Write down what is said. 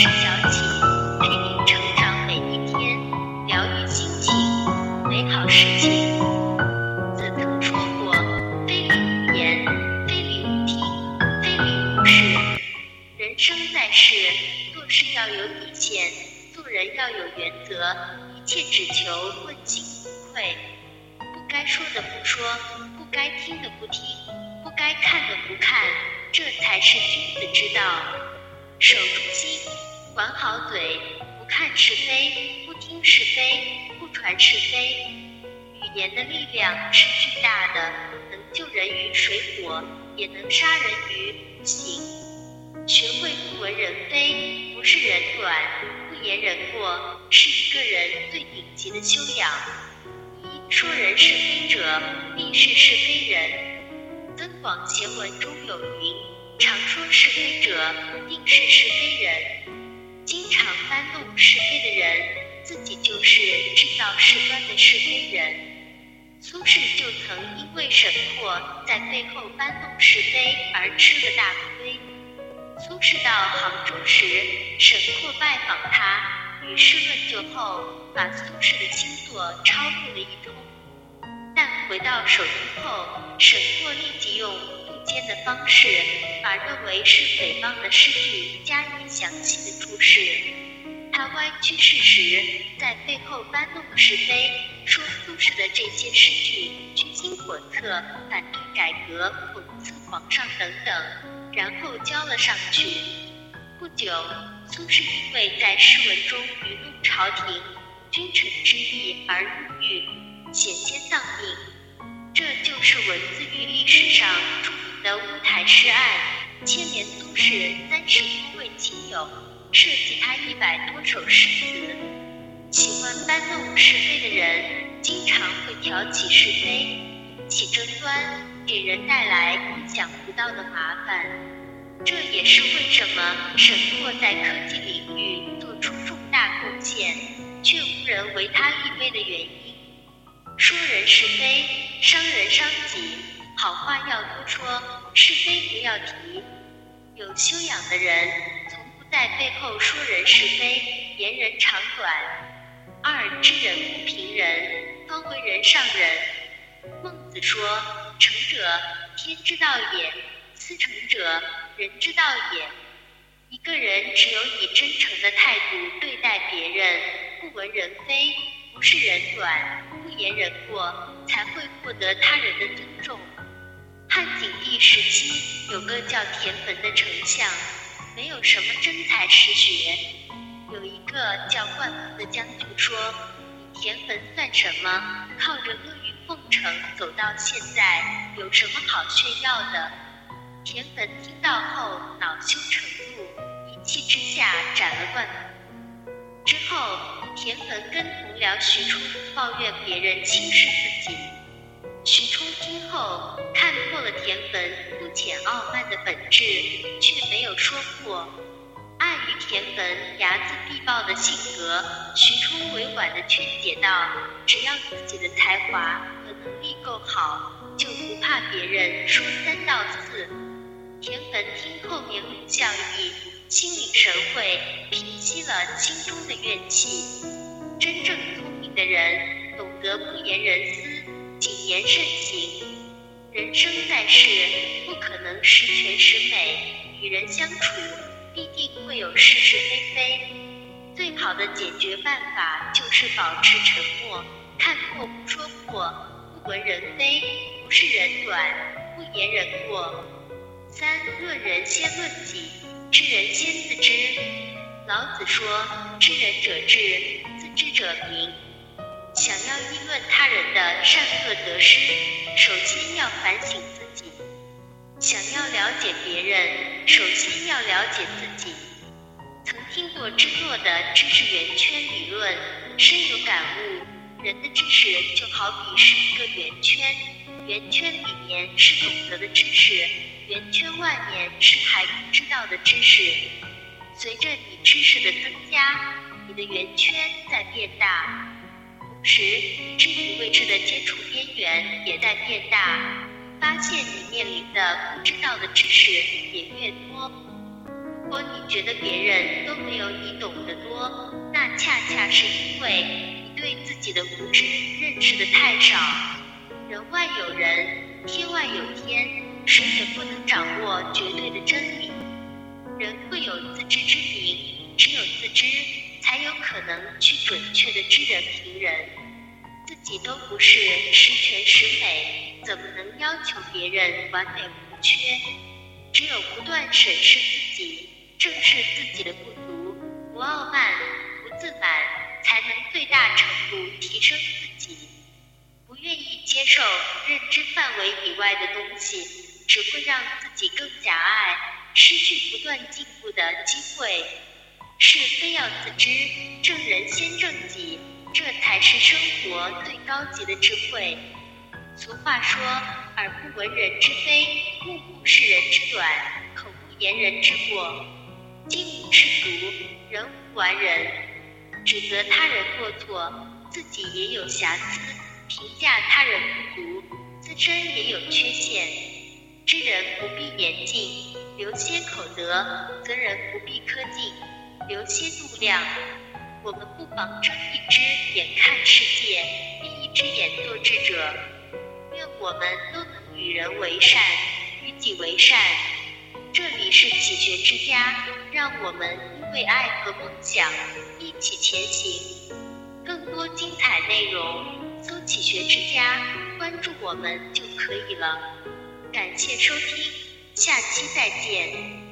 是小起，陪您成长每一天，疗愈心情，美好事情。子曾说过：“非礼勿言，非礼勿听，非礼勿视。”人生在世，做事要有底线，做人要有原则，一切只求问心无愧。不该说的不说，不该听的不听，不该看的不看，这才是君子之道。守住心，管好嘴，不看是非，不听是非，不传是非。语言的力量是巨大的，能救人于水火，也能杀人于无形。学会不闻人非，不是人短；不言人过，是一个人最顶级的修养。一说人是非者，必是是非人。《增广贤文》中有云。常说是非者，定是是非人。经常搬弄是非的人，自己就是制造事端的是非人。苏轼就曾因为沈括在背后搬弄是非而吃了大亏。苏轼到杭州时，沈括拜访他，与世论就后，把苏轼的新作抄录了一通。但回到首都后，沈括立。的方式，把认为是诽谤的诗句加以详细的注释。他歪曲事实，在背后搬弄是非，说苏轼的这些诗句居心叵测，反对改革，讽刺皇上等等，然后交了上去。不久，苏轼因为在诗文中愚弄朝廷、君臣之义而入狱，险些丧命。这就是文字狱历史上。的乌台诗案牵连苏轼三十多位亲友，涉及他一百多首诗词。喜欢搬弄是非的人，经常会挑起是非，起争端，给人带来意想不到的麻烦。这也是为什么沈括在科技领域做出重大贡献，却无人为他立碑的原因。说人是非，伤人伤己。好话要多说，是非不要提。有修养的人，从不在背后说人是非，言人长短。二知人不评人，方为人上人。孟子说：“诚者，天之道也；思诚者，人之道也。”一个人只有以真诚的态度对待别人，不闻人非，不是人短，不言人过，才会获得他人的尊重。时期，有个叫田汾的丞相，没有什么真才实学。有一个叫灌夫的将军说：“你田汾算什么？靠着阿谀奉承走到现在，有什么好炫耀的？”田汾听到后恼羞成怒，一气之下斩了灌夫。之后，田汾跟同僚徐冲抱怨别人轻视自己。徐听后看破了田汾肤浅傲慢的本质，却没有说破。碍于田汾睚眦必报的性格，徐冲委婉地劝解道：“只要自己的才华和能力够好，就不怕别人说三道四。”田汾听后面露笑意，心领神会，平息了心中的怨气。真正聪明的人，懂得不言人私。谨言慎行，人生在世，不可能十全十美。与人相处，必定会有是是非非。最好的解决办法就是保持沉默，看破不说破，不闻人非，不是人短，不言人过。三论人先论己，知人先自知。老子说：“知人者智，自知者明。”想要议论他人的善恶得失，首先要反省自己；想要了解别人，首先要了解自己。曾听过芝诺的知识圆圈理论，深有感悟。人的知识就好比是一个圆圈，圆圈里面是懂得的知识，圆圈外面是还不知道的知识。随着你知识的增加，你的圆圈在变大。十，知与未知的接触边缘也在变大，发现你面临的不知道的知识也越多。如果你觉得别人都没有你懂得多，那恰恰是因为你对自己的无知认识的太少。人外有人，天外有天，谁也不能掌握绝对的真理。人会有自知之明，只有自知，才有可能去准确的知人评人。自己都不是十全十美，怎么能要求别人完美无缺？只有不断审视自己，正视自己的不足，不傲慢，不自满，才能最大程度提升自己。不愿意接受认知范围以外的东西，只会让自己更狭隘，失去不断进步的机会。是非要自知，正人先正己，这才是生活最高级的智慧。俗话说：“耳不闻人之非，目不视人之短，口不言人之过。”金无世俗，人无完人。指责他人过错，自己也有瑕疵；评价他人不足，自身也有缺陷。知人不必言尽，留些口德；责人不必苛尽，留些度量。我们不妨睁一只眼看世界，闭一只眼做智者。愿我们都能与人为善，与己为善。这里是启学之家，让我们因为爱和梦想一起前行。更多精彩内容，搜“启学之家”，关注我们就可以了。感谢收听，下期再见。